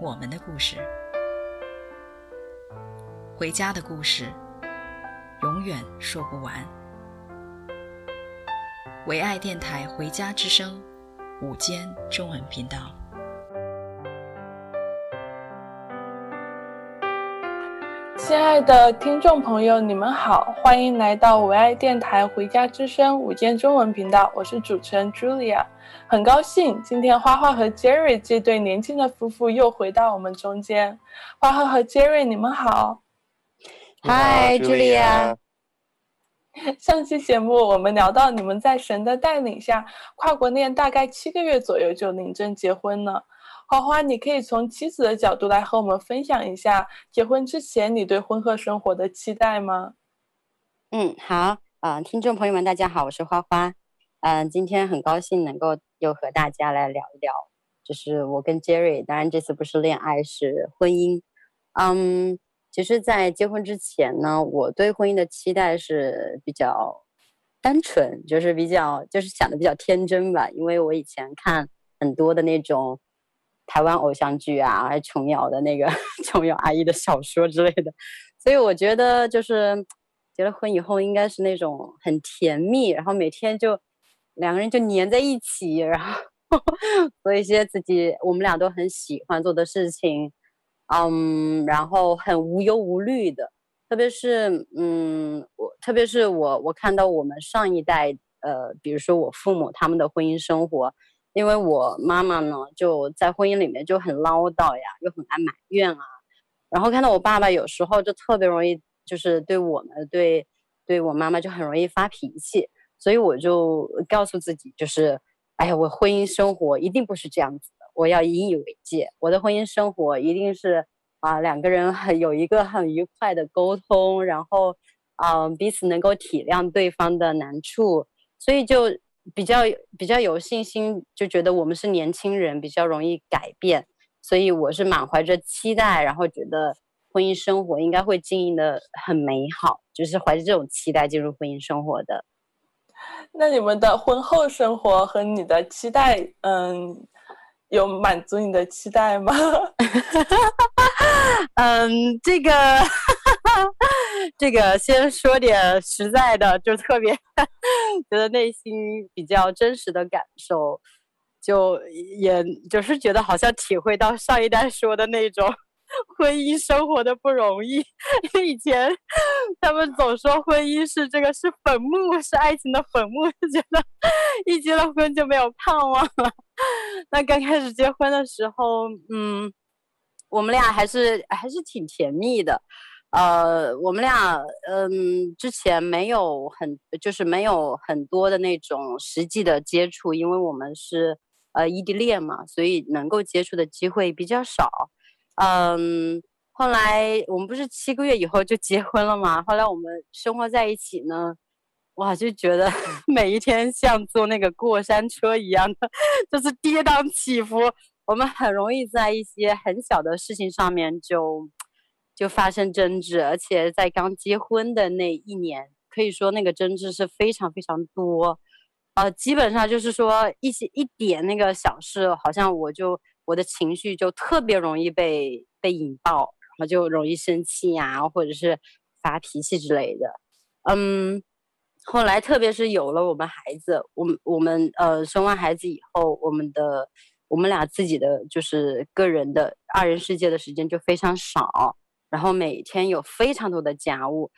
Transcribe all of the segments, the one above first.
我们的故事，回家的故事，永远说不完。唯爱电台《回家之声》午间中文频道。亲爱的听众朋友，你们好，欢迎来到唯爱电台《回家之声》午间中文频道，我是主持人 Julia，很高兴今天花花和 Jerry 这对年轻的夫妇又回到我们中间。花花和 Jerry，你们好。Hi Julia。上期节目我们聊到你们在神的带领下跨国恋大概七个月左右就领证结婚了。花花，你可以从妻子的角度来和我们分享一下结婚之前你对婚后生活的期待吗？嗯，好，啊、听众朋友们，大家好，我是花花，嗯、今天很高兴能够又和大家来聊一聊，就是我跟 Jerry，当然这次不是恋爱，是婚姻。嗯，其实，在结婚之前呢，我对婚姻的期待是比较单纯，就是比较就是想的比较天真吧，因为我以前看很多的那种。台湾偶像剧啊，还琼瑶的那个 琼瑶阿姨的小说之类的，所以我觉得就是结了婚以后应该是那种很甜蜜，然后每天就两个人就黏在一起，然后 做一些自己我们俩都很喜欢做的事情，嗯，然后很无忧无虑的，特别是嗯，我特别是我我看到我们上一代呃，比如说我父母他们的婚姻生活。因为我妈妈呢，就在婚姻里面就很唠叨呀，又很爱埋怨啊。然后看到我爸爸有时候就特别容易，就是对我们对对我妈妈就很容易发脾气。所以我就告诉自己，就是哎呀，我婚姻生活一定不是这样子的，我要引以为戒。我的婚姻生活一定是啊，两个人很有一个很愉快的沟通，然后嗯彼此能够体谅对方的难处。所以就。比较比较有信心，就觉得我们是年轻人，比较容易改变，所以我是满怀着期待，然后觉得婚姻生活应该会经营的很美好，就是怀着这种期待进入婚姻生活的。那你们的婚后生活和你的期待，嗯，有满足你的期待吗？嗯，这个。这个先说点实在的，就特别觉得内心比较真实的感受，就也就是觉得好像体会到上一代说的那种婚姻生活的不容易。以前他们总说婚姻是这个是坟墓，是爱情的坟墓，就 觉得一结了婚就没有盼望了。那刚开始结婚的时候，嗯，我们俩还是还是挺甜蜜的。呃，我们俩嗯，之前没有很，就是没有很多的那种实际的接触，因为我们是呃异地恋嘛，所以能够接触的机会比较少。嗯，后来我们不是七个月以后就结婚了嘛？后来我们生活在一起呢，哇，就觉得 每一天像坐那个过山车一样的，就是跌宕起伏。我们很容易在一些很小的事情上面就。就发生争执，而且在刚结婚的那一年，可以说那个争执是非常非常多，呃，基本上就是说一些一点那个小事，好像我就我的情绪就特别容易被被引爆，然后就容易生气呀、或者是发脾气之类的。嗯，后来特别是有了我们孩子，我们我们呃生完孩子以后，我们的我们俩自己的就是个人的二人世界的时间就非常少。然后每天有非常多的家务，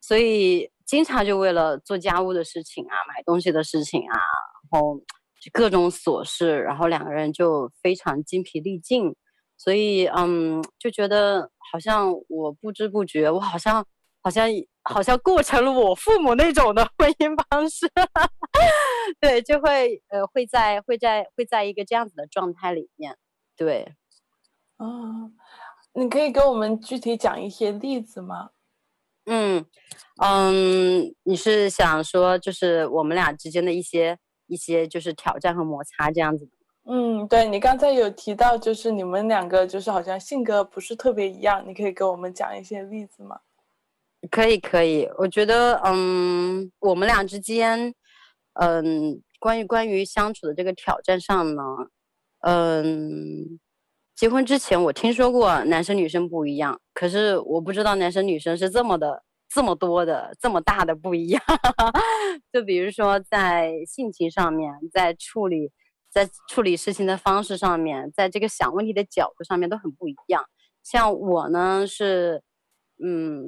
所以经常就为了做家务的事情啊、买东西的事情啊，然后就各种琐事，然后两个人就非常精疲力尽。所以，嗯，就觉得好像我不知不觉，我好像好像好像过成了我父母那种的婚姻方式，对，就会呃会在会在会在一个这样子的状态里面，对。嗯，你可以给我们具体讲一些例子吗？嗯嗯，你是想说就是我们俩之间的一些一些就是挑战和摩擦这样子？嗯，对，你刚才有提到，就是你们两个就是好像性格不是特别一样，你可以给我们讲一些例子吗？可以，可以。我觉得，嗯，我们俩之间，嗯，关于关于相处的这个挑战上呢，嗯，结婚之前我听说过男生女生不一样，可是我不知道男生女生是这么的、这么多的、这么大的不一样。就比如说在性情上面，在处理。在处理事情的方式上面，在这个想问题的角度上面都很不一样。像我呢是，嗯，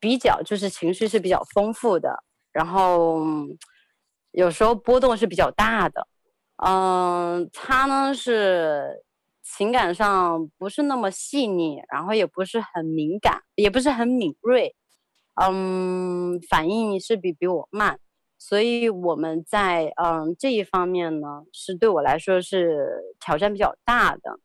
比较就是情绪是比较丰富的，然后有时候波动是比较大的。嗯，他呢是情感上不是那么细腻，然后也不是很敏感，也不是很敏锐。嗯，反应是比比我慢。所以我们在嗯这一方面呢，是对我来说是挑战比较大的。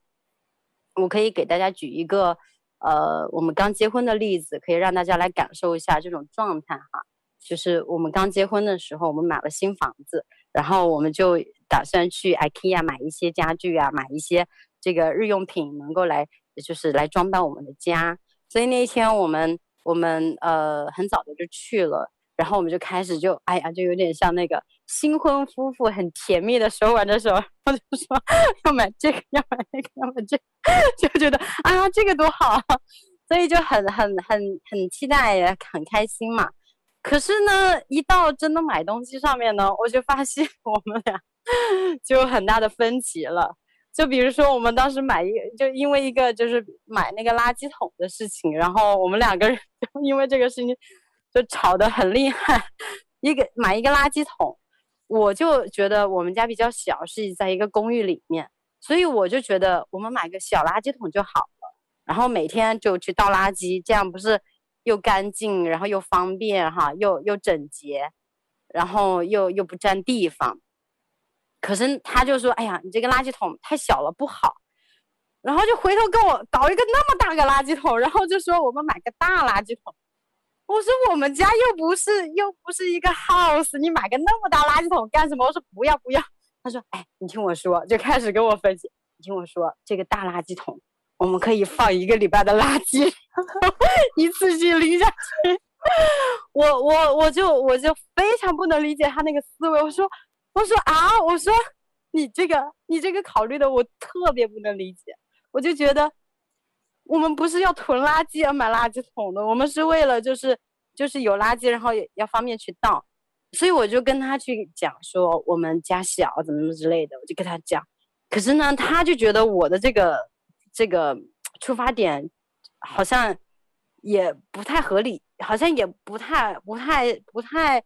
我可以给大家举一个呃我们刚结婚的例子，可以让大家来感受一下这种状态哈。就是我们刚结婚的时候，我们买了新房子，然后我们就打算去 IKEA 买一些家具啊，买一些这个日用品，能够来就是来装扮我们的家。所以那一天我们我们呃很早的就去了。然后我们就开始就哎呀，就有点像那个新婚夫妇很甜蜜的时候玩的时候，我就说要买这个，要买那个，要买这个，就觉得啊这个多好，所以就很很很很期待，很开心嘛。可是呢，一到真的买东西上面呢，我就发现我们俩 就有很大的分歧了。就比如说我们当时买一，就因为一个就是买那个垃圾桶的事情，然后我们两个人就因为这个事情。就吵得很厉害，一个买一个垃圾桶，我就觉得我们家比较小，是在一个公寓里面，所以我就觉得我们买个小垃圾桶就好了，然后每天就去倒垃圾，这样不是又干净，然后又方便哈，又又整洁，然后又又不占地方。可是他就说：“哎呀，你这个垃圾桶太小了，不好。”然后就回头跟我搞一个那么大个垃圾桶，然后就说我们买个大垃圾桶。我说我们家又不是又不是一个 house，你买个那么大垃圾桶干什么？我说不要不要。他说哎，你听我说，就开始跟我分析。你听我说，这个大垃圾桶我们可以放一个礼拜的垃圾，一次性拎下去。我我我就我就非常不能理解他那个思维。我说我说啊，我说你这个你这个考虑的我特别不能理解。我就觉得。我们不是要囤垃圾要买垃圾桶的，我们是为了就是就是有垃圾，然后也要方便去倒，所以我就跟他去讲说我们家小怎么怎么之类的，我就跟他讲。可是呢，他就觉得我的这个这个出发点好像也不太合理，好像也不太不太不太，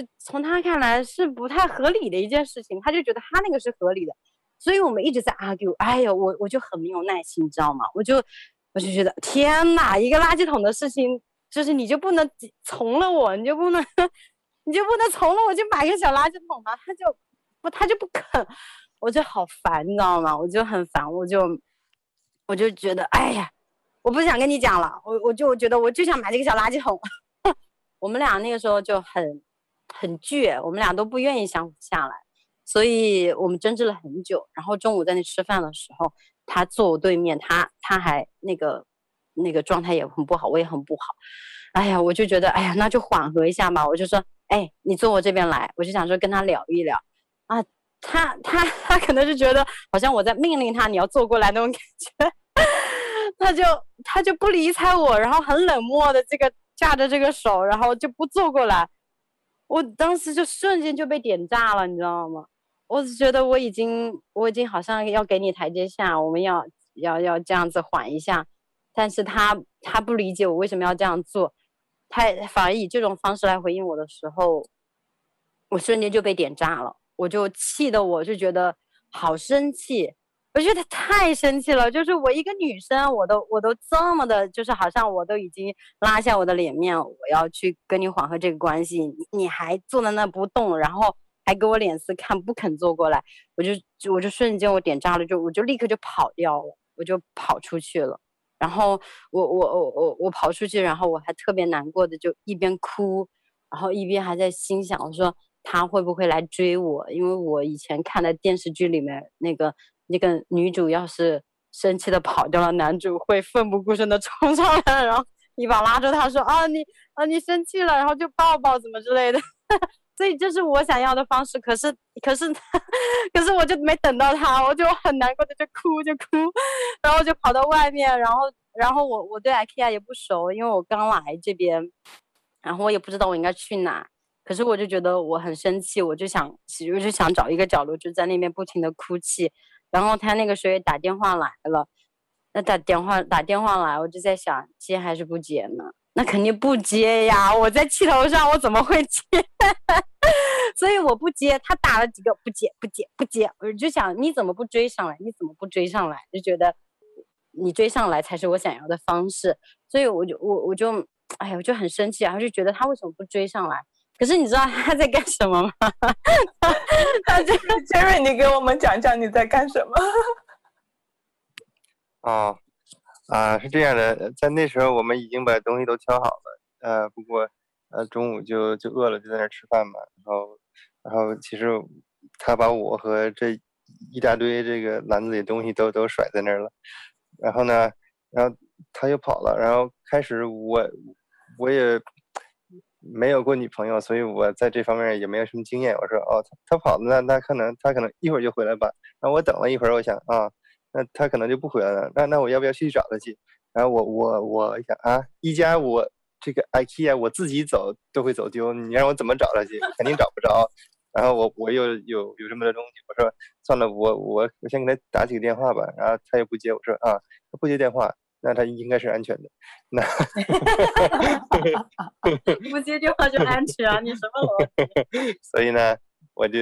就从他看来是不太合理的一件事情，他就觉得他那个是合理的。所以我们一直在 argue，哎呦，我我就很没有耐心，你知道吗？我就我就觉得天哪，一个垃圾桶的事情，就是你就不能从了我，你就不能，你就不能从了我就买个小垃圾桶吗？他就不，他就不肯，我就好烦，你知道吗？我就很烦，我就我就觉得，哎呀，我不想跟你讲了，我我就觉得我就想买这个小垃圾桶。我们俩那个时候就很很倔，我们俩都不愿意相处下来。所以我们争执了很久，然后中午在那吃饭的时候，他坐我对面，他他还那个那个状态也很不好，我也很不好。哎呀，我就觉得，哎呀，那就缓和一下嘛。我就说，哎，你坐我这边来，我就想说跟他聊一聊。啊，他他他可能是觉得好像我在命令他，你要坐过来那种感觉，他就他就不理睬我，然后很冷漠的这个架着这个手，然后就不坐过来。我当时就瞬间就被点炸了，你知道吗？我只觉得我已经，我已经好像要给你台阶下，我们要要要这样子缓一下，但是他他不理解我为什么要这样做，他反而以这种方式来回应我的时候，我瞬间就被点炸了，我就气得我就觉得好生气，我觉得太生气了，就是我一个女生，我都我都这么的，就是好像我都已经拉下我的脸面，我要去跟你缓和这个关系，你还坐在那不动，然后。还给我脸色看，不肯坐过来，我就就我就瞬间我点炸了，就我就立刻就跑掉了。我就跑出去了。然后我我我我我跑出去，然后我还特别难过的就一边哭，然后一边还在心想，我说他会不会来追我？因为我以前看的电视剧里面那个那个女主要是生气的跑掉了，男主会奋不顾身的冲上来，然后一把拉住他说啊你啊你生气了，然后就抱抱怎么之类的。所以这是我想要的方式，可是可是可是我就没等到他，我就很难过的就哭就哭，然后就跑到外面，然后然后我我对 IKEA 也不熟，因为我刚来这边，然后我也不知道我应该去哪，可是我就觉得我很生气，我就想我就想找一个角落就在那边不停的哭泣，然后他那个时候也打电话来了，那打电话打电话来，我就在想接还是不接呢？那肯定不接呀！我在气头上，我怎么会接？所以我不接。他打了几个，不接，不接，不接。我就想，你怎么不追上来？你怎么不追上来？就觉得你追上来才是我想要的方式。所以我就我我就哎呀，我就很生气，然后就觉得他为什么不追上来？可是你知道他在干什么吗？他这个 Jerry，你给我们讲讲你在干什么？哦。啊，是这样的，在那时候我们已经把东西都挑好了，呃，不过呃中午就就饿了，就在那儿吃饭嘛。然后，然后其实他把我和这一大堆这个篮子里东西都都甩在那儿了。然后呢，然后他又跑了。然后开始我我也没有过女朋友，所以我在这方面也没有什么经验。我说哦，他他跑了，那那可能他可能一会儿就回来吧。然后我等了一会儿，我想啊。那他可能就不回来了。那那我要不要去找他去？然后我我我想啊，一家我这个 IKEA 我自己走都会走丢，你让我怎么找他去？肯定找不着。然后我我又有有，这么多东西，我说算了，我我我先给他打几个电话吧。然后他又不接，我说啊，他不接电话，那他应该是安全的。那 不接电话就安全啊？你什么逻辑？所以呢，我就。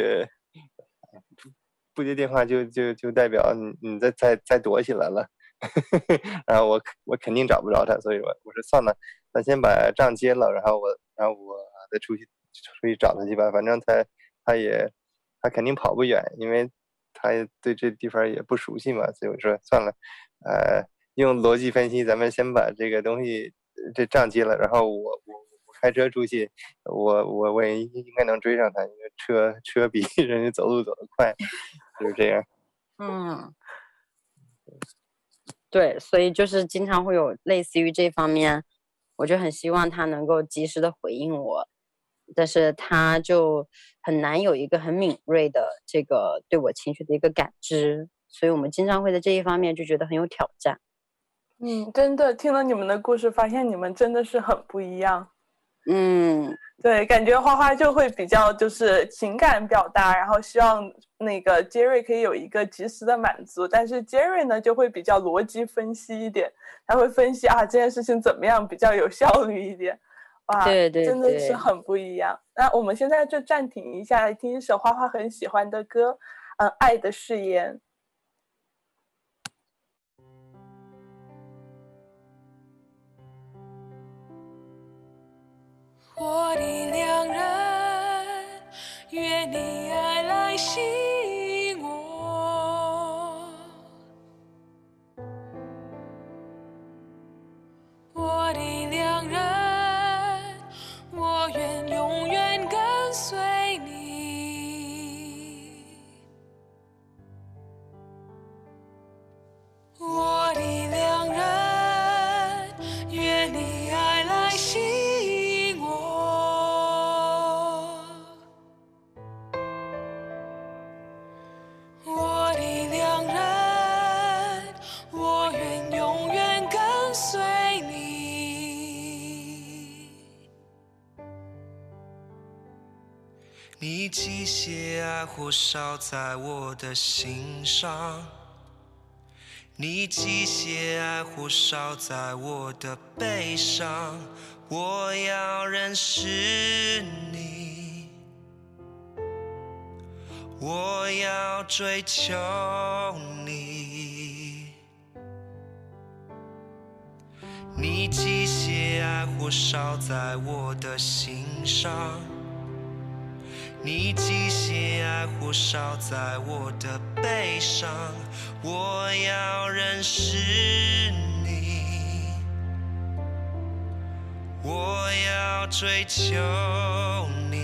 不接电话就就就代表你你再再再躲起来了，然后我我肯定找不着他，所以我我说算了，咱先把账结了，然后我然后我再出去出去找他去吧，反正他他也他肯定跑不远，因为他对这地方也不熟悉嘛，所以我说算了，呃，用逻辑分析，咱们先把这个东西这账结了，然后我我。开车出去，我我我也应该能追上他，因为车车比 人家走路走得快，就是这样。嗯，对，所以就是经常会有类似于这方面，我就很希望他能够及时的回应我，但是他就很难有一个很敏锐的这个对我情绪的一个感知，所以我们经常会在这一方面就觉得很有挑战。嗯，真的听了你们的故事，发现你们真的是很不一样。嗯，对，感觉花花就会比较就是情感表达，然后希望那个 Jerry 可以有一个及时的满足，但是 Jerry 呢就会比较逻辑分析一点，他会分析啊这件事情怎么样比较有效率一点，哇，对对对，真的是很不一样。那我们现在就暂停一下，来听一首花花很喜欢的歌，嗯，《爱的誓言》。我的良人，愿你爱来吸烧在我的心上，你机械爱火烧在我的背上，我要认识你，我要追求你，你机械爱火烧在我的心上。你极限爱火烧在我的背上，我要认识你，我要追求你。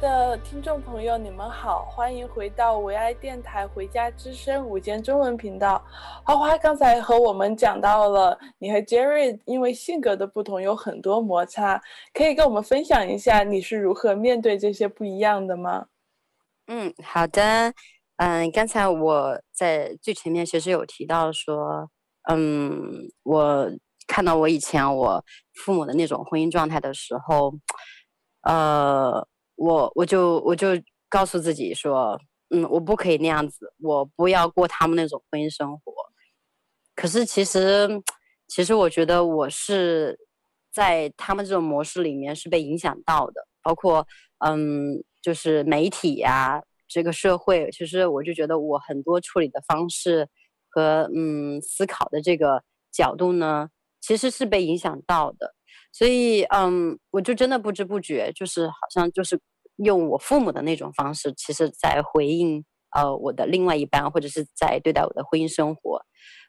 的听众朋友，你们好，欢迎回到唯爱电台《回家之声》午间中文频道。花花刚才和我们讲到了，你和 Jerry 因为性格的不同有很多摩擦，可以跟我们分享一下你是如何面对这些不一样的吗？嗯，好的。嗯，刚才我在最前面其实有提到说，嗯，我看到我以前我父母的那种婚姻状态的时候，呃。我我就我就告诉自己说，嗯，我不可以那样子，我不要过他们那种婚姻生活。可是其实，其实我觉得我是在他们这种模式里面是被影响到的，包括嗯，就是媒体呀，这个社会，其实我就觉得我很多处理的方式和嗯思考的这个角度呢，其实是被影响到的。所以，嗯，我就真的不知不觉，就是好像就是用我父母的那种方式，其实在回应呃我的另外一半，或者是在对待我的婚姻生活，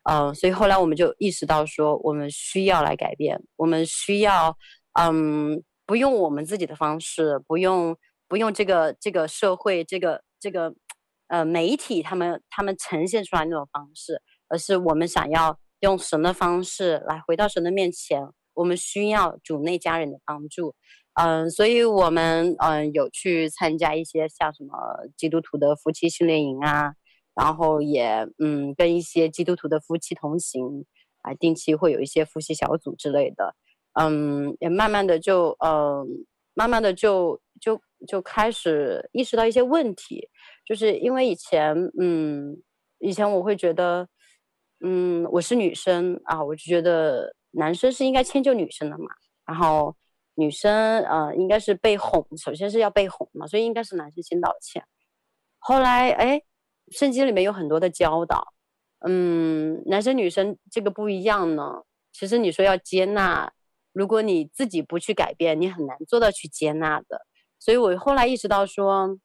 嗯，所以后来我们就意识到说，我们需要来改变，我们需要，嗯，不用我们自己的方式，不用不用这个这个社会这个这个呃媒体他们他们呈现出来那种方式，而是我们想要用神的方式来回到神的面前。我们需要主内家人的帮助，嗯，所以我们嗯有去参加一些像什么基督徒的夫妻训练营啊，然后也嗯跟一些基督徒的夫妻同行，啊，定期会有一些夫妻小组之类的，嗯，也慢慢的就嗯慢慢的就就就开始意识到一些问题，就是因为以前嗯以前我会觉得嗯我是女生啊，我就觉得男生是应该迁就女生的嘛，然后。女生呃，应该是被哄，首先是要被哄嘛，所以应该是男生先道歉。后来哎，圣经里面有很多的教导，嗯，男生女生这个不一样呢。其实你说要接纳，如果你自己不去改变，你很难做到去接纳的。所以我后来意识到说，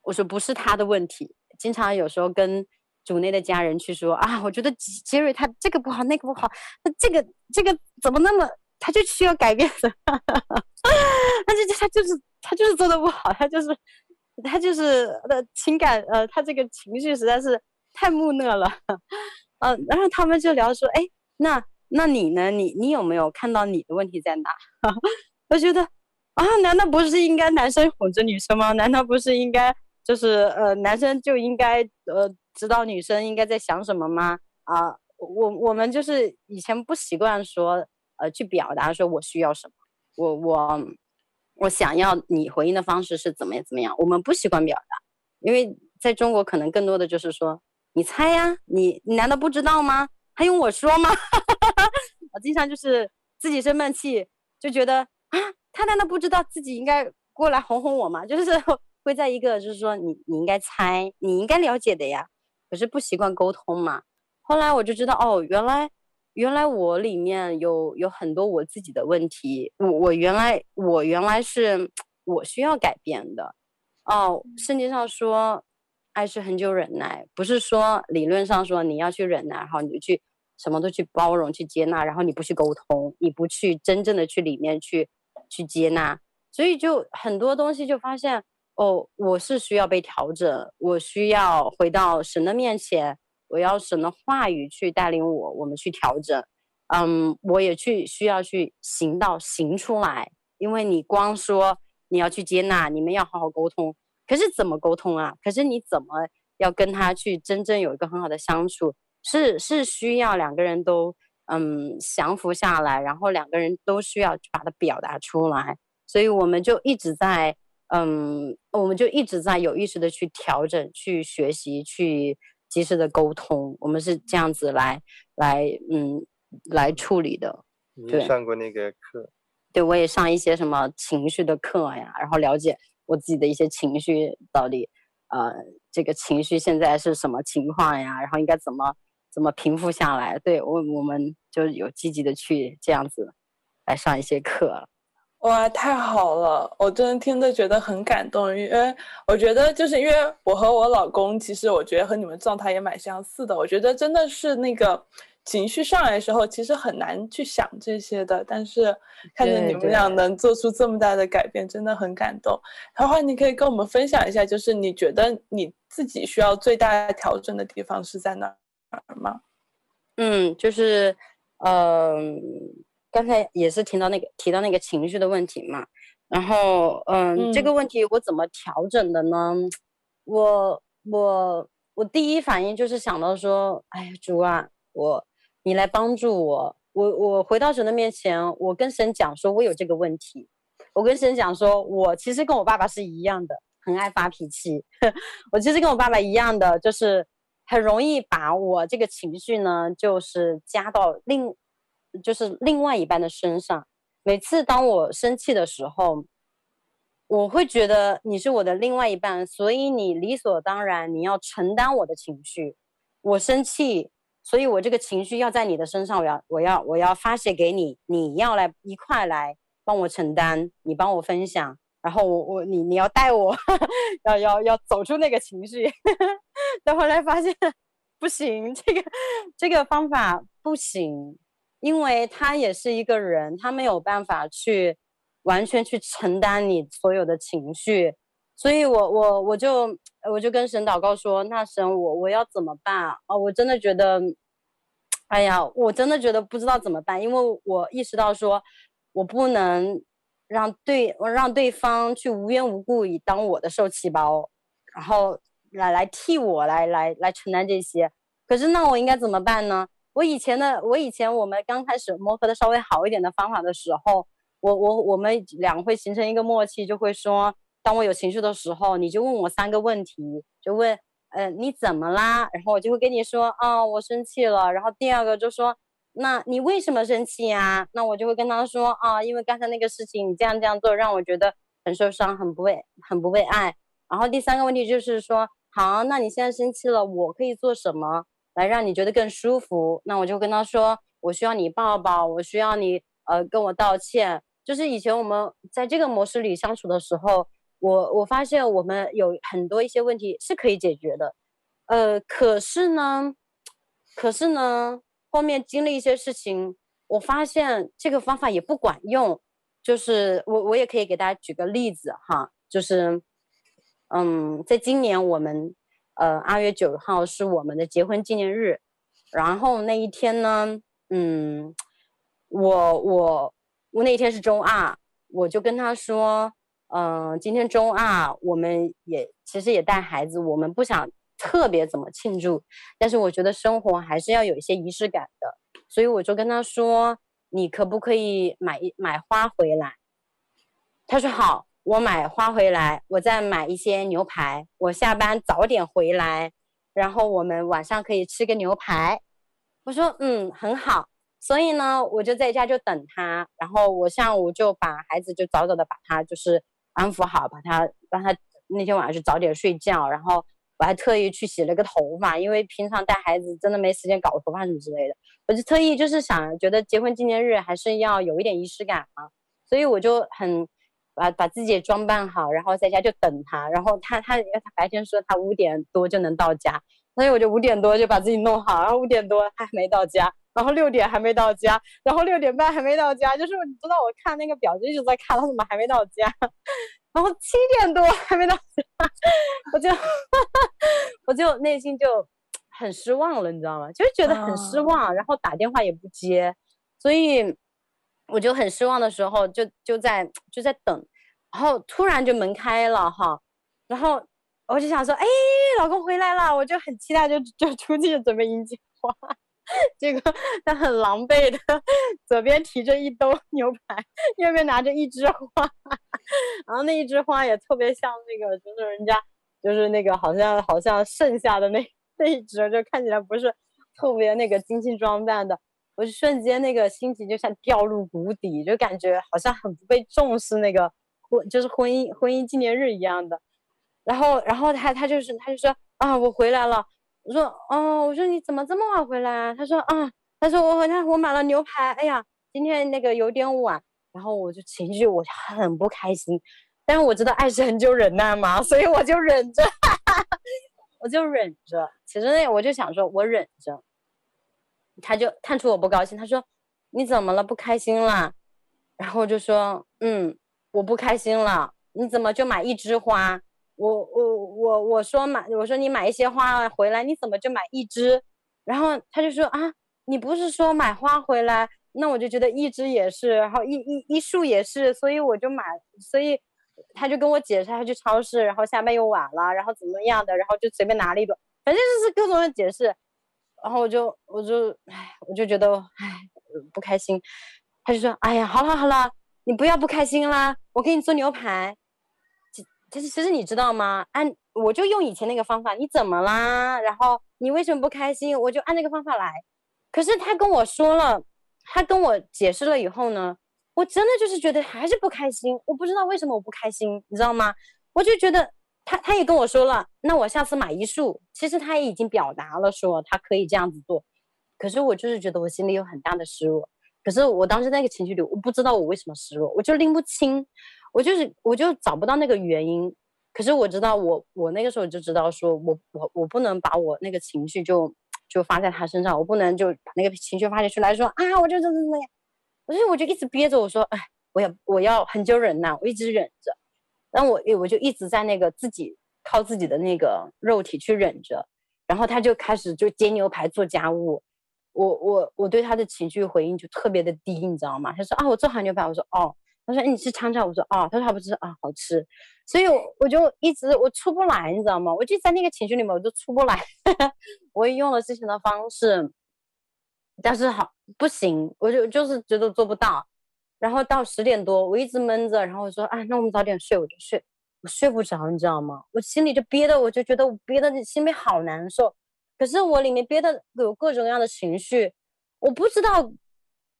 我说不是他的问题。经常有时候跟主内的家人去说啊，我觉得杰瑞他这个不好，那个不好，那这个这个怎么那么？他就需要改变的，哈哈哈，他就他就是他就是做的不好，他就是他就是的情感呃，他这个情绪实在是太木讷了，呃，然后他们就聊说，哎，那那你呢？你你有没有看到你的问题在哪？我觉得啊，难道不是应该男生哄着女生吗？难道不是应该就是呃，男生就应该呃知道女生应该在想什么吗？啊，我我们就是以前不习惯说。呃，去表达说我需要什么，我我我想要你回应的方式是怎么样怎么样？我们不习惯表达，因为在中国可能更多的就是说你猜呀，你你难道不知道吗？还用我说吗？我经常就是自己生闷气，就觉得啊，他难道不知道自己应该过来哄哄我吗？就是会在一个就是说你你应该猜，你应该了解的呀，可是不习惯沟通嘛。后来我就知道哦，原来。原来我里面有有很多我自己的问题，我我原来我原来是我需要改变的，哦，圣经上说爱是恒久忍耐，不是说理论上说你要去忍耐，然后你就去什么都去包容去接纳，然后你不去沟通，你不去真正的去里面去去接纳，所以就很多东西就发现哦，我是需要被调整，我需要回到神的面前。我要神的话语去带领我，我们去调整。嗯，我也去需要去行道行出来，因为你光说你要去接纳，你们要好好沟通，可是怎么沟通啊？可是你怎么要跟他去真正有一个很好的相处？是是需要两个人都嗯降服下来，然后两个人都需要去把它表达出来。所以我们就一直在嗯，我们就一直在有意识的去调整、去学习、去。及时的沟通，我们是这样子来来嗯来处理的。对，你上过那个课？对，我也上一些什么情绪的课呀，然后了解我自己的一些情绪到底呃这个情绪现在是什么情况呀，然后应该怎么怎么平复下来。对，我我们就有积极的去这样子来上一些课。哇，太好了！我真的听着觉得很感动，因为我觉得就是因为我和我老公，其实我觉得和你们状态也蛮相似的。我觉得真的是那个情绪上来的时候，其实很难去想这些的。但是看着你们俩能做出这么大的改变，真的很感动。然后你可以跟我们分享一下，就是你觉得你自己需要最大调整的地方是在哪儿吗？嗯，就是嗯。呃刚才也是听到那个提到那个情绪的问题嘛，然后嗯，嗯，这个问题我怎么调整的呢？我我我第一反应就是想到说，哎呀，主啊，我你来帮助我，我我回到神的面前，我跟神讲说，我有这个问题，我跟神讲说，我其实跟我爸爸是一样的，很爱发脾气，我其实跟我爸爸一样的，就是很容易把我这个情绪呢，就是加到另。就是另外一半的身上。每次当我生气的时候，我会觉得你是我的另外一半，所以你理所当然你要承担我的情绪。我生气，所以我这个情绪要在你的身上，我要我要我要发泄给你，你要来一块来帮我承担，你帮我分享，然后我我你你要带我，要要要走出那个情绪。但后来发现不行，这个这个方法不行。因为他也是一个人，他没有办法去完全去承担你所有的情绪，所以我我我就我就跟神祷告说：“那神我，我要怎么办啊？哦，我真的觉得，哎呀，我真的觉得不知道怎么办，因为我意识到说，我不能让对我让对方去无缘无故以当我的受气包，然后来来替我来来来承担这些。可是那我应该怎么办呢？我以前的我以前我们刚开始磨合的稍微好一点的方法的时候，我我我们俩会形成一个默契，就会说，当我有情绪的时候，你就问我三个问题，就问，呃，你怎么啦？然后我就会跟你说，啊、哦，我生气了。然后第二个就说，那你为什么生气呀？那我就会跟他说，啊，因为刚才那个事情你这样这样做，让我觉得很受伤，很不被很不被爱。然后第三个问题就是说，好，那你现在生气了，我可以做什么？来让你觉得更舒服，那我就跟他说，我需要你抱抱，我需要你呃跟我道歉。就是以前我们在这个模式里相处的时候，我我发现我们有很多一些问题是可以解决的，呃，可是呢，可是呢，后面经历一些事情，我发现这个方法也不管用。就是我我也可以给大家举个例子哈，就是嗯，在今年我们。呃，二月九号是我们的结婚纪念日，然后那一天呢，嗯，我我我那天是周二，我就跟他说，嗯、今天周二，我们也其实也带孩子，我们不想特别怎么庆祝，但是我觉得生活还是要有一些仪式感的，所以我就跟他说，你可不可以买一买花回来？他说好。我买花回来，我再买一些牛排。我下班早点回来，然后我们晚上可以吃个牛排。我说嗯，很好。所以呢，我就在家就等他。然后我下午就把孩子就早早的把他就是安抚好，把他让他那天晚上就早点睡觉。然后我还特意去洗了个头发，因为平常带孩子真的没时间搞头发什么之类的。我就特意就是想觉得结婚纪念日还是要有一点仪式感嘛，所以我就很。把把自己装扮好，然后在家就等他。然后他他他白天说他五点多就能到家，所以我就五点多就把自己弄好。然后五点多他还没到家，然后六点还没到家，然后六点半还没到家。就是你知道我看那个表就一直在看他怎么还没到家。然后七点多还没到家，我就 我就内心就很失望了，你知道吗？就是觉得很失望，然后打电话也不接，所以。我就很失望的时候，就就在就在等，然后突然就门开了哈，然后我就想说，哎，老公回来了，我就很期待就，就出去准备迎接花，结果他很狼狈的，左边提着一兜牛排，右边拿着一枝花，然后那一枝花也特别像那个，就是人家就是那个好像好像剩下的那那一枝，就看起来不是特别那个精心装扮的。我就瞬间那个心情就像掉入谷底，就感觉好像很不被重视，那个婚就是婚姻婚姻纪念日一样的。然后，然后他他就是他就说啊，我回来了。我说哦，我说你怎么这么晚回来啊？他说啊，他说我好像我买了牛排。哎呀，今天那个有点晚。然后我就情绪我很不开心，但是我知道爱是恒久忍耐嘛，所以我就忍着，我就忍着。其实那我就想说，我忍着。他就看出我不高兴，他说：“你怎么了？不开心了？”然后我就说：“嗯，我不开心了。你怎么就买一枝花？我我我我说买，我说你买一些花回来，你怎么就买一枝？”然后他就说：“啊，你不是说买花回来？那我就觉得一枝也是，然后一一一束也是，所以我就买。所以他就跟我解释，他去超市，然后下班又晚了，然后怎么样的，然后就随便拿了一朵，反正就是各种的解释。”然后我就我就唉，我就觉得唉不开心，他就说：“哎呀，好了好了，你不要不开心啦，我给你做牛排。”其其实其实你知道吗？按我就用以前那个方法，你怎么啦？然后你为什么不开心？我就按那个方法来。可是他跟我说了，他跟我解释了以后呢，我真的就是觉得还是不开心。我不知道为什么我不开心，你知道吗？我就觉得。他他也跟我说了，那我下次买一束。其实他也已经表达了说他可以这样子做，可是我就是觉得我心里有很大的失落。可是我当时那个情绪里，我不知道我为什么失落，我就拎不清，我就是我就找不到那个原因。可是我知道我我那个时候就知道说我我我不能把我那个情绪就就发在他身上，我不能就把那个情绪发泄出来说啊，我就怎么怎么样。所以我就一直憋着，我说哎，我要我要很久忍耐，我一直忍着。然后我我就一直在那个自己靠自己的那个肉体去忍着，然后他就开始就煎牛排做家务，我我我对他的情绪回应就特别的低，你知道吗？他说啊，我做好牛排，我说哦，他说：“哎，你吃尝尝？”我说：“哦。”他说：“好不吃啊，好吃。”所以我，我就一直我出不来，你知道吗？我就在那个情绪里面，我就出不来。我也用了之前的方式，但是好不行，我就就是觉得做不到。然后到十点多，我一直闷着，然后我说：“啊，那我们早点睡。”我就睡，我睡不着，你知道吗？我心里就憋的，我就觉得我憋的心里好难受。可是我里面憋的有各种各样的情绪，我不知道，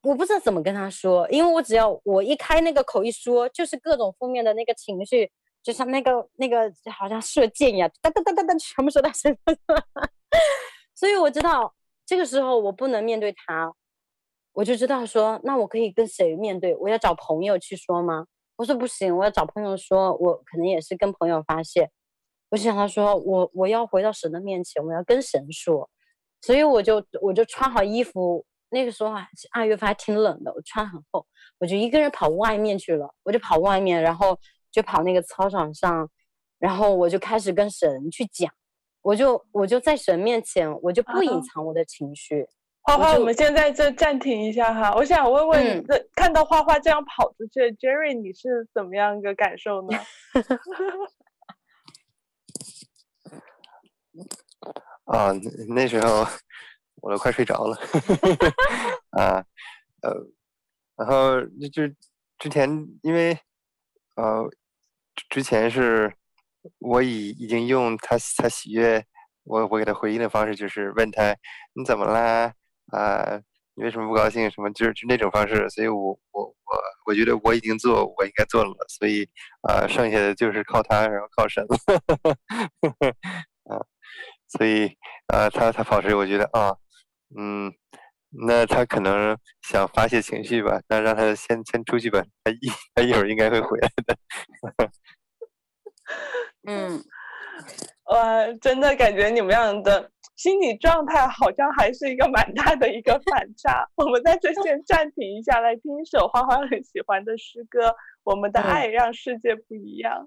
我不知道怎么跟他说，因为我只要我一开那个口一说，就是各种负面的那个情绪，就像那个那个好像射箭一样，哒哒哒哒哒，全部射到身上。所以我知道这个时候我不能面对他，我就知道说，那我可以跟谁面对？我要找朋友去说吗？我说不行，我要找朋友说，我可能也是跟朋友发泄。我想他说我我要回到神的面前，我要跟神说，所以我就我就穿好衣服，那个时候啊二月份还挺冷的，我穿很厚，我就一个人跑外面去了，我就跑外面，然后就跑那个操场上，然后我就开始跟神去讲，我就我就在神面前，我就不隐藏我的情绪。花花，我们现在就暂停一下哈，我想问问这，嗯、看到花花这样跑出去，Jerry，你是怎么样一个感受呢？啊，那时候我都快睡着了，啊，呃，然后就之前因为呃之前是我已已经用他他喜悦我我给他回应的方式，就是问他你怎么啦？啊，你为什么不高兴？什么就是就那种方式，所以我我我我觉得我已经做我应该做了，所以啊，剩下的就是靠他，然后靠神了，啊。所以，呃，他他跑出去，我觉得啊，嗯，那他可能想发泄情绪吧，那让他先先出去吧，他一他一会儿应该会回来的。嗯，哇，真的感觉你们俩的心理状态好像还是一个蛮大的一个反差。我们在这先暂停一下，来听一首花花很喜欢的诗歌，《我们的爱让世界不一样》。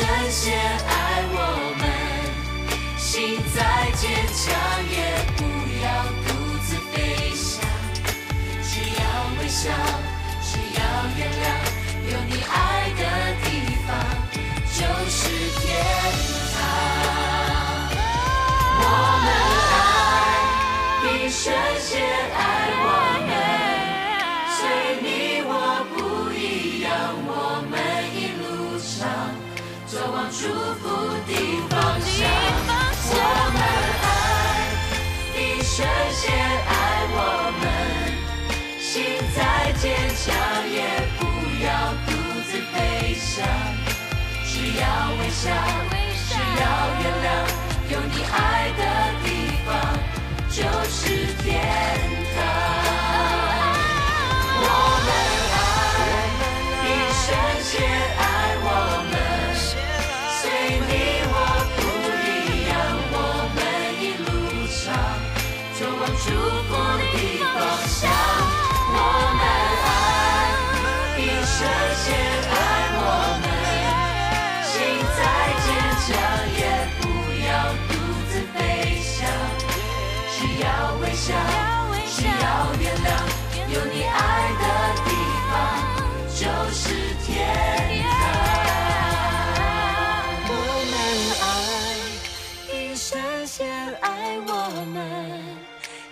神先爱我们，心再坚强也不要独自飞翔，只要微笑，只要原谅，有你爱的地方就是天堂。坚强也不要独自悲伤，只要微笑，只要原谅，有你爱的地方就是天堂。我们爱，比神爱我们，心再坚强，也不要独自飞翔。需要微笑，需要原谅，有你爱的地方就是天堂。我们爱，一生先爱我们，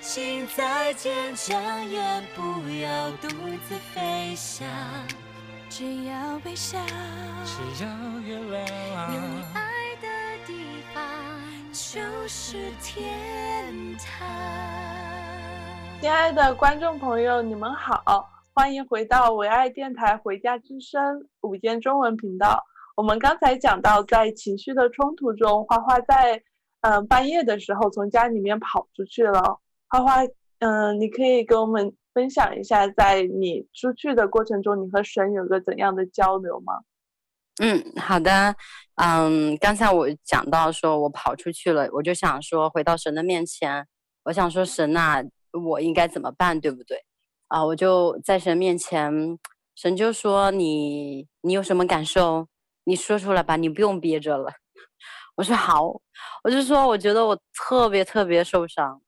心再坚强，也不要独自飞翔。只要微笑，只要原谅，有你爱的地方就是天堂。亲爱的观众朋友，你们好，欢迎回到唯爱电台《回家之声》午间中文频道。我们刚才讲到，在情绪的冲突中，花花在嗯、呃、半夜的时候从家里面跑出去了。花花，嗯、呃，你可以给我们分享一下，在你出去的过程中，你和神有个怎样的交流吗？嗯，好的，嗯，刚才我讲到说我跑出去了，我就想说回到神的面前，我想说神呐，我应该怎么办，对不对？啊，我就在神面前，神就说你你有什么感受？你说出来吧，你不用憋着了。我说好，我就说我觉得我特别特别受伤，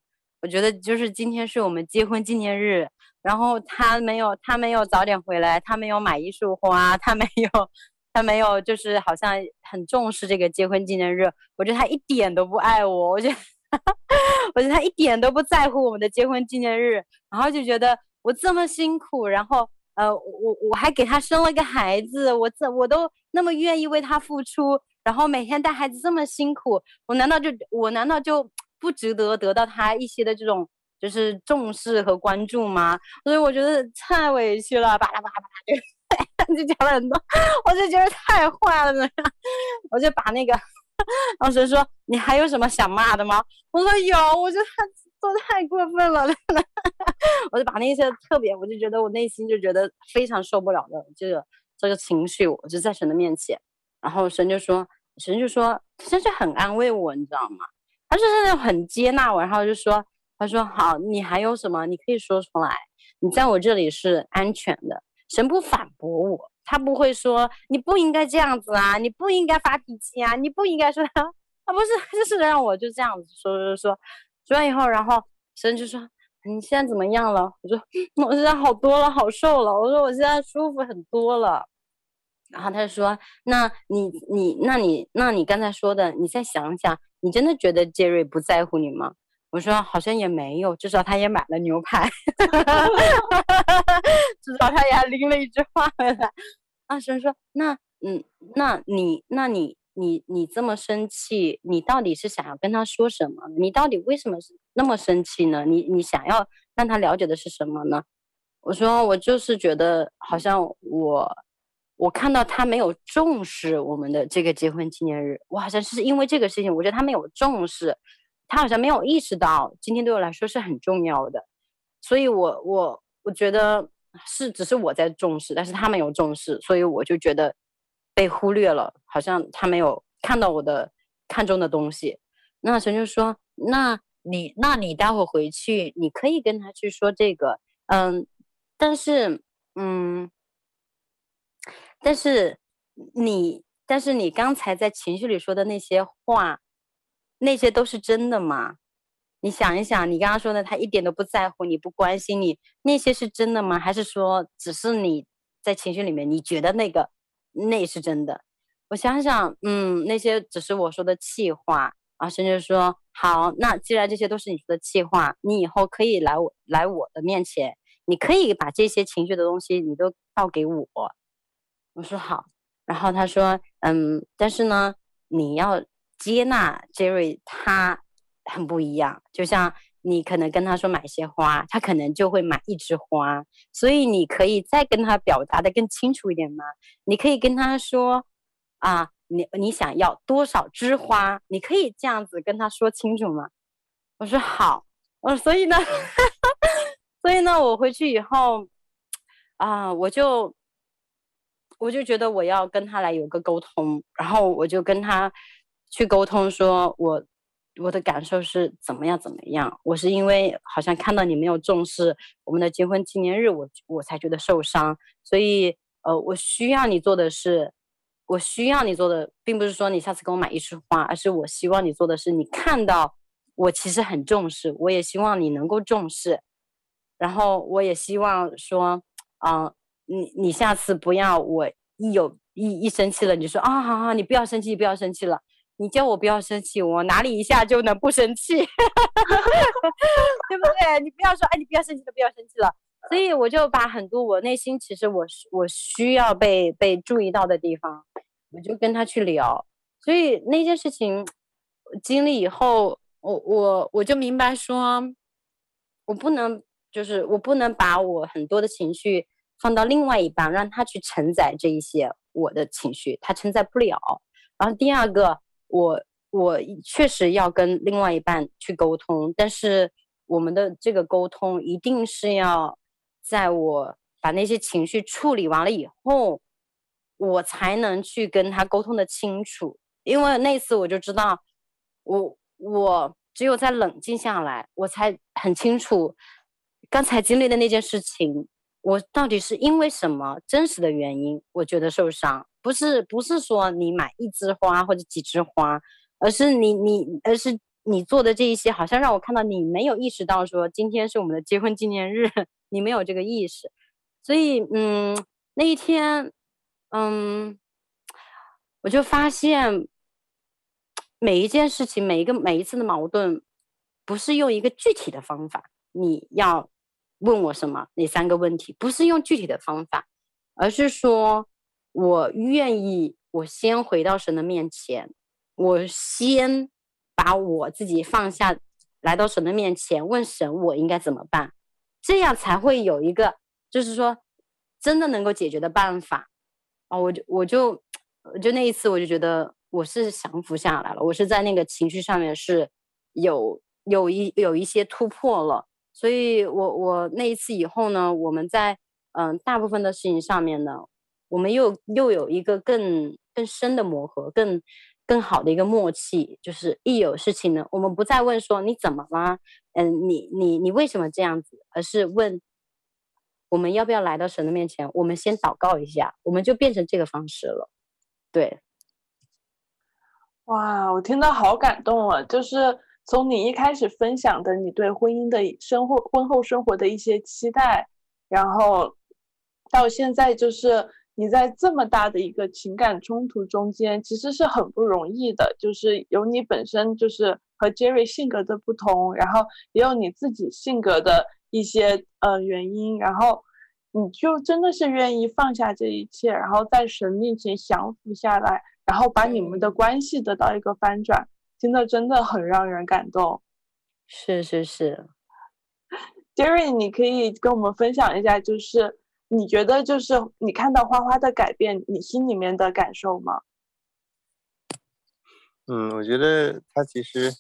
我觉得就是今天是我们结婚纪念日，然后他没有他没有早点回来，他没有买一束花，他没有。他没有，就是好像很重视这个结婚纪念日。我觉得他一点都不爱我，我觉得，我觉得他一点都不在乎我们的结婚纪念日。然后就觉得我这么辛苦，然后呃，我我还给他生了个孩子，我这我都那么愿意为他付出，然后每天带孩子这么辛苦，我难道就我难道就不值得得到他一些的这种就是重视和关注吗？所以我觉得太委屈了，巴拉巴拉巴拉就。就讲了很多，我就觉得太坏了，我就把那个当时说，你还有什么想骂的吗？我说有，我觉得他做的太过分了，我就把那些特别，我就觉得我内心就觉得非常受不了的这个这个情绪，我就在神的面前，然后神就说，神就说，神就很安慰我，你知道吗？他就是那种很接纳我，然后就说，他说好，你还有什么，你可以说出来，你在我这里是安全的。神不反驳我，他不会说你不应该这样子啊，你不应该发脾气啊，你不应该说 他，啊不是，就是让我就这样子说说说，说完以后，然后神就说你现在怎么样了？我说 我现在好多了，好瘦了。我说我现在舒服很多了。然后他就说那你你那你那你刚才说的，你再想想，你真的觉得杰瑞不在乎你吗？我说好像也没有，至少他也买了牛排，至少他也拎了一只花回来。阿神说：“那嗯，那你那你你你这么生气，你到底是想要跟他说什么？你到底为什么那么生气呢？你你想要让他了解的是什么呢？”我说：“我就是觉得好像我我看到他没有重视我们的这个结婚纪念日，我好像是因为这个事情，我觉得他没有重视。”他好像没有意识到今天对我来说是很重要的，所以我我我觉得是只是我在重视，但是他没有重视，所以我就觉得被忽略了，好像他没有看到我的看重的东西。那神就说：“那你那你待会回去，你可以跟他去说这个，嗯，但是嗯，但是你但是你刚才在情绪里说的那些话。”那些都是真的吗？你想一想，你刚刚说的他一点都不在乎你，不关心你，那些是真的吗？还是说只是你在情绪里面你觉得那个那是真的？我想想，嗯，那些只是我说的气话啊，甚至说好，那既然这些都是你说的气话，你以后可以来我来我的面前，你可以把这些情绪的东西你都倒给我。我说好，然后他说，嗯，但是呢，你要接纳 Jerry，他很不一样，就像你可能跟他说买些花，他可能就会买一枝花，所以你可以再跟他表达的更清楚一点吗？你可以跟他说。啊，你你想要多少枝花？你可以这样子跟他说清楚吗？我说好，我说所以呢，所以呢，我回去以后，啊，我就我就觉得我要跟他来有个沟通，然后我就跟他去沟通，说我我的感受是怎么样怎么样，我是因为好像看到你没有重视我们的结婚纪念日，我我才觉得受伤，所以呃，我需要你做的是。我需要你做的，并不是说你下次给我买一束花，而是我希望你做的是，你看到我其实很重视，我也希望你能够重视，然后我也希望说，啊、呃，你你下次不要我一有一一生气了，你就说啊，好好，你不要生气，不要生气了，你叫我不要生气，我哪里一下就能不生气，对不对？你不要说，哎，你不要生气了，不要生气了。所以我就把很多我内心其实我我需要被被注意到的地方，我就跟他去聊。所以那件事情经历以后，我我我就明白说，我不能就是我不能把我很多的情绪放到另外一半，让他去承载这一些我的情绪，他承载不了。然后第二个，我我确实要跟另外一半去沟通，但是我们的这个沟通一定是要。在我把那些情绪处理完了以后，我才能去跟他沟通的清楚。因为那次我就知道，我我只有在冷静下来，我才很清楚刚才经历的那件事情，我到底是因为什么真实的原因，我觉得受伤。不是不是说你买一枝花或者几枝花，而是你你而是你做的这一些，好像让我看到你没有意识到说今天是我们的结婚纪念日。你没有这个意识，所以嗯，那一天，嗯，我就发现每一件事情，每一个每一次的矛盾，不是用一个具体的方法。你要问我什么？哪三个问题？不是用具体的方法，而是说我愿意，我先回到神的面前，我先把我自己放下，来到神的面前，问神我应该怎么办。这样才会有一个，就是说，真的能够解决的办法啊！我就我就就那一次，我就觉得我是降服下来了，我是在那个情绪上面是有有一有一些突破了。所以我我那一次以后呢，我们在嗯大部分的事情上面呢，我们又又有一个更更深的磨合，更。更好的一个默契，就是一有事情呢，我们不再问说你怎么了，嗯，你你你为什么这样子，而是问我们要不要来到神的面前，我们先祷告一下，我们就变成这个方式了。对，哇，我听到好感动啊！就是从你一开始分享的你对婚姻的生活、婚后生活的一些期待，然后到现在就是。你在这么大的一个情感冲突中间，其实是很不容易的。就是有你本身就是和 Jerry 性格的不同，然后也有你自己性格的一些呃原因，然后你就真的是愿意放下这一切，然后在神面前降服下来，然后把你们的关系得到一个翻转，真的真的很让人感动。是是是，Jerry，你可以跟我们分享一下，就是。你觉得就是你看到花花的改变，你心里面的感受吗？嗯，我觉得他其实，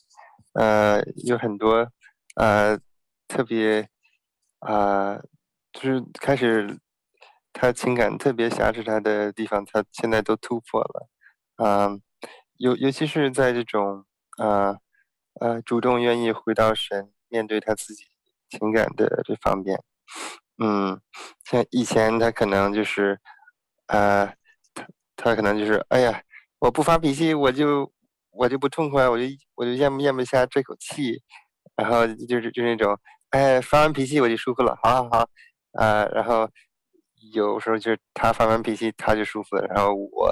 呃，有很多，呃，特别，啊、就是开始他情感特别狭窄他的地方，他现在都突破了，嗯、呃，尤尤其是在这种，呃，呃，主动愿意回到神，面对他自己情感的这方面。嗯，像以前他可能就是，呃，他他可能就是，哎呀，我不发脾气，我就我就不痛快，我就我就咽不咽不下这口气，然后就是就是那种，哎，发完脾气我就舒服了，好好好，啊，然后有时候就是他发完脾气他就舒服了，然后我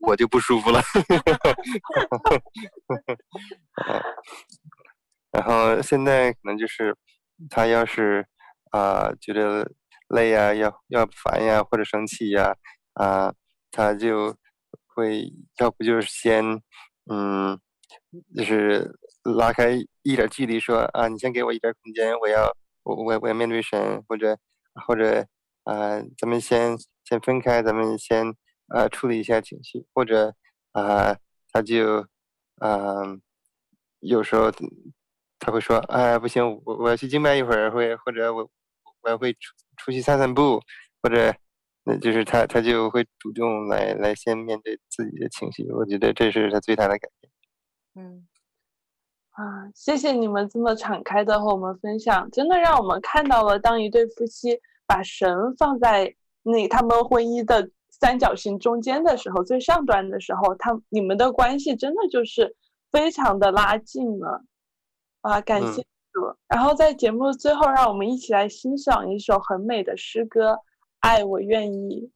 我我就不舒服了，然后现在可能就是他要是啊、觉得累呀，要要烦呀或者生气呀，啊，他就会要不就是先嗯。就是拉开一点距离说，啊，你先给我一点空间，我要我我我要面对神，或者或者啊、咱们先先分开，咱们先啊处理一下情绪，或者啊、他就啊、有时候他会说，哎，不行，我我要去敬拜一会儿，会或者我我要会出出去散散步，或者那就是他他就会主动来来先面对自己的情绪，我觉得这是他最大的改变。嗯，啊，谢谢你们这么敞开的和我们分享，真的让我们看到了，当一对夫妻把神放在那他们婚姻的三角形中间的时候，最上端的时候，他你们的关系真的就是非常的拉近了，啊，感谢然后在节目最后，让我们一起来欣赏一首很美的诗歌，《爱我愿意》。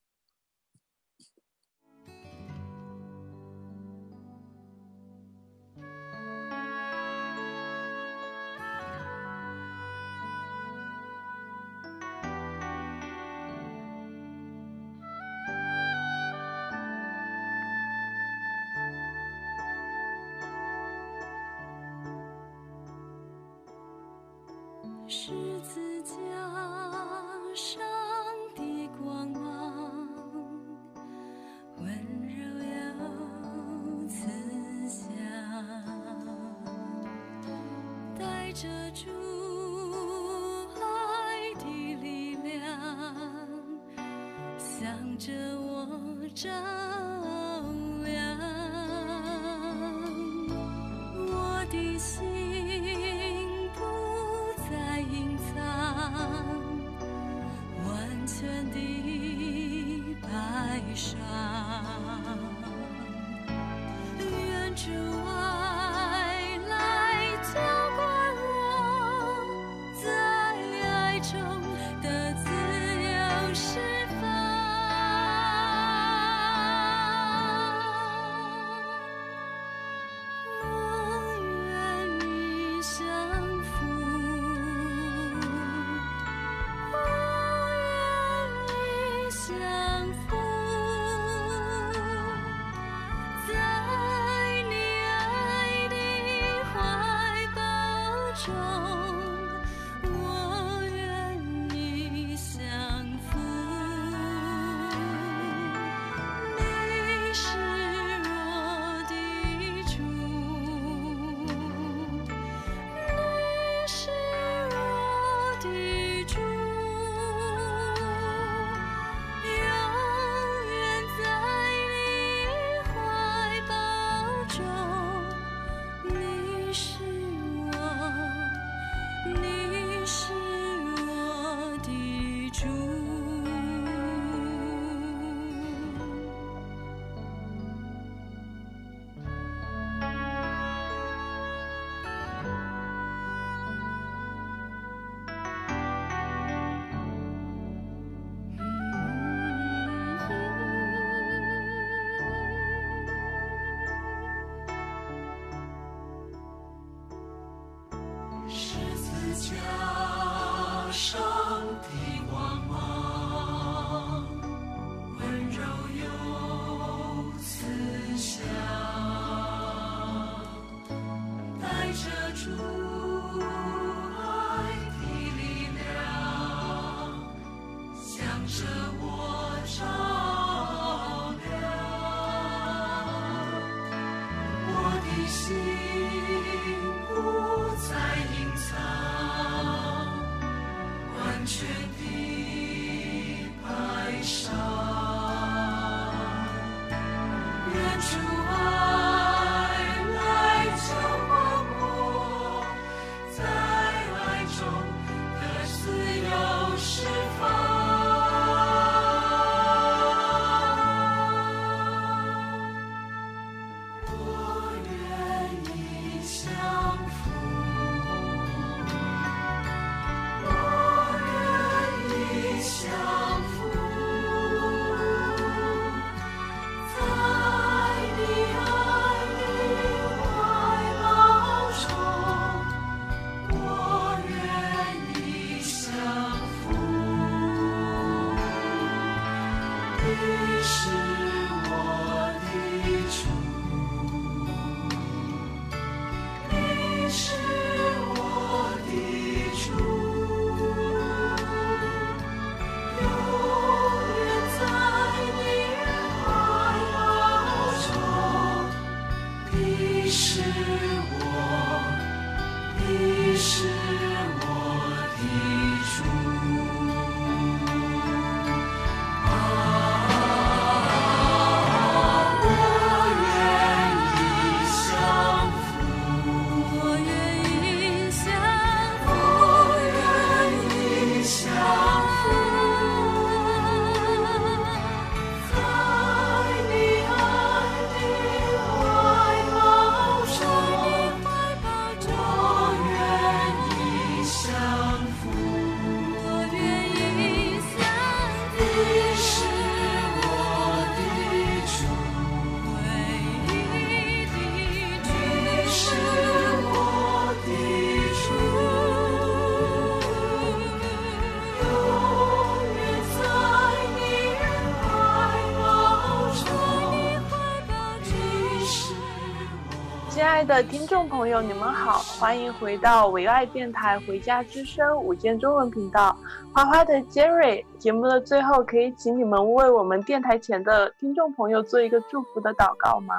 的听众朋友，你们好，欢迎回到唯爱电台《回家之声》午间中文频道。花花的 Jerry，节目的最后，可以请你们为我们电台前的听众朋友做一个祝福的祷告吗？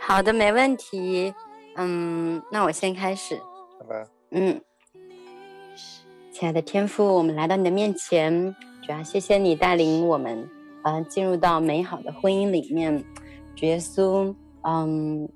好的，没问题。嗯，那我先开始。好吧。嗯，亲爱的天父，我们来到你的面前，主要谢谢你带领我们，呃，进入到美好的婚姻里面。主耶稣，嗯。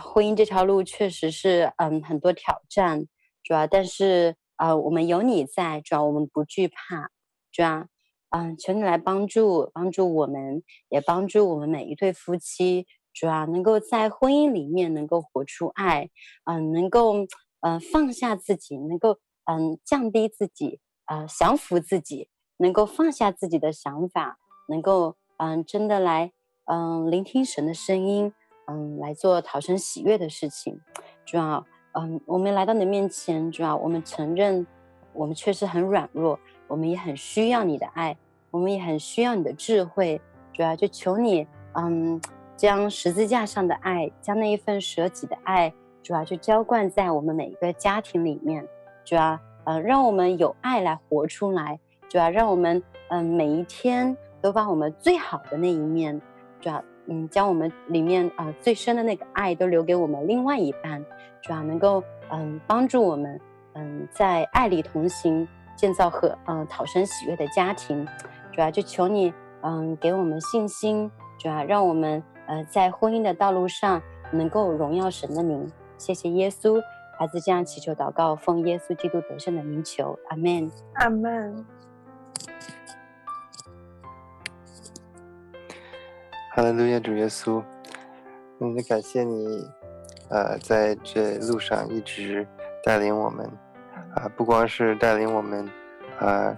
婚姻这条路确实是，嗯，很多挑战，主要，但是，呃，我们有你在，主要我们不惧怕，主要，嗯，求你来帮助，帮助我们，也帮助我们每一对夫妻，主要能够在婚姻里面能够活出爱，嗯，能够，嗯，放下自己，能够，嗯，降低自己，呃，降服自己，能够放下自己的想法，能够，嗯，真的来，嗯，聆听神的声音。嗯，来做讨神喜悦的事情，主要，嗯，我们来到你面前，主要我们承认，我们确实很软弱，我们也很需要你的爱，我们也很需要你的智慧，主要就求你，嗯，将十字架上的爱，将那一份舍己的爱，主要就浇灌在我们每一个家庭里面，主要，嗯，让我们有爱来活出来，主要让我们，嗯，每一天都把我们最好的那一面，主要。嗯，将我们里面啊、最深的那个爱都留给我们另外一半，主要能够嗯帮助我们嗯在爱里同行，建造和嗯讨神喜悦的家庭。主要就求你嗯给我们信心，主要让我们呃在婚姻的道路上能够荣耀神的名。谢谢耶稣，孩子这样祈求祷告，奉耶稣基督得胜的名求，阿门，阿门。哈利路亚，主耶稣，嗯，感谢你，呃，在这路上一直带领我们，啊、不光是带领我们，啊、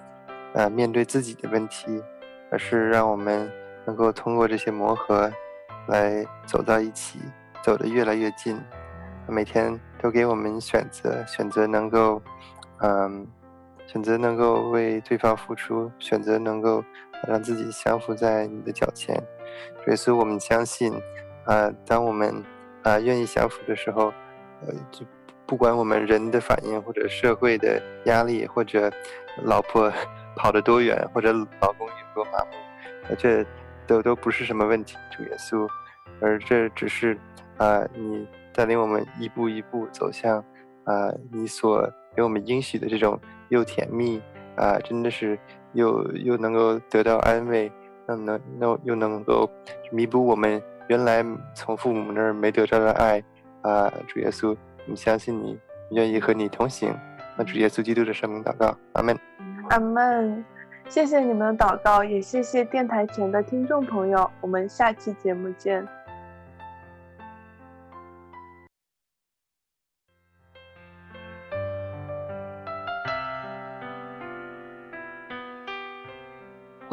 呃，面对自己的问题，而是让我们能够通过这些磨合，来走到一起，走得越来越近。每天都给我们选择，选择能够，嗯、选择能够为对方付出，选择能够让自己降服在你的脚前。所以，所以我们相信，啊、当我们啊、愿意降服的时候，呃，就不管我们人的反应，或者社会的压力，或者老婆 跑得多远，或者老公有多麻木，呃，这都都不是什么问题，主耶稣，而这只是啊、你带领我们一步一步走向啊、你所给我们应许的这种又甜蜜啊、真的是又又能够得到安慰。那能那又能够弥补我们原来从父母那儿没得到的爱啊！主耶稣，我们相信你，愿意和你同行。那主耶稣基督的圣名祷告，阿门。阿门。谢谢你们的祷告，也谢谢电台前的听众朋友。我们下期节目见。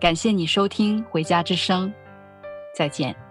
感谢你收听《回家之声》，再见。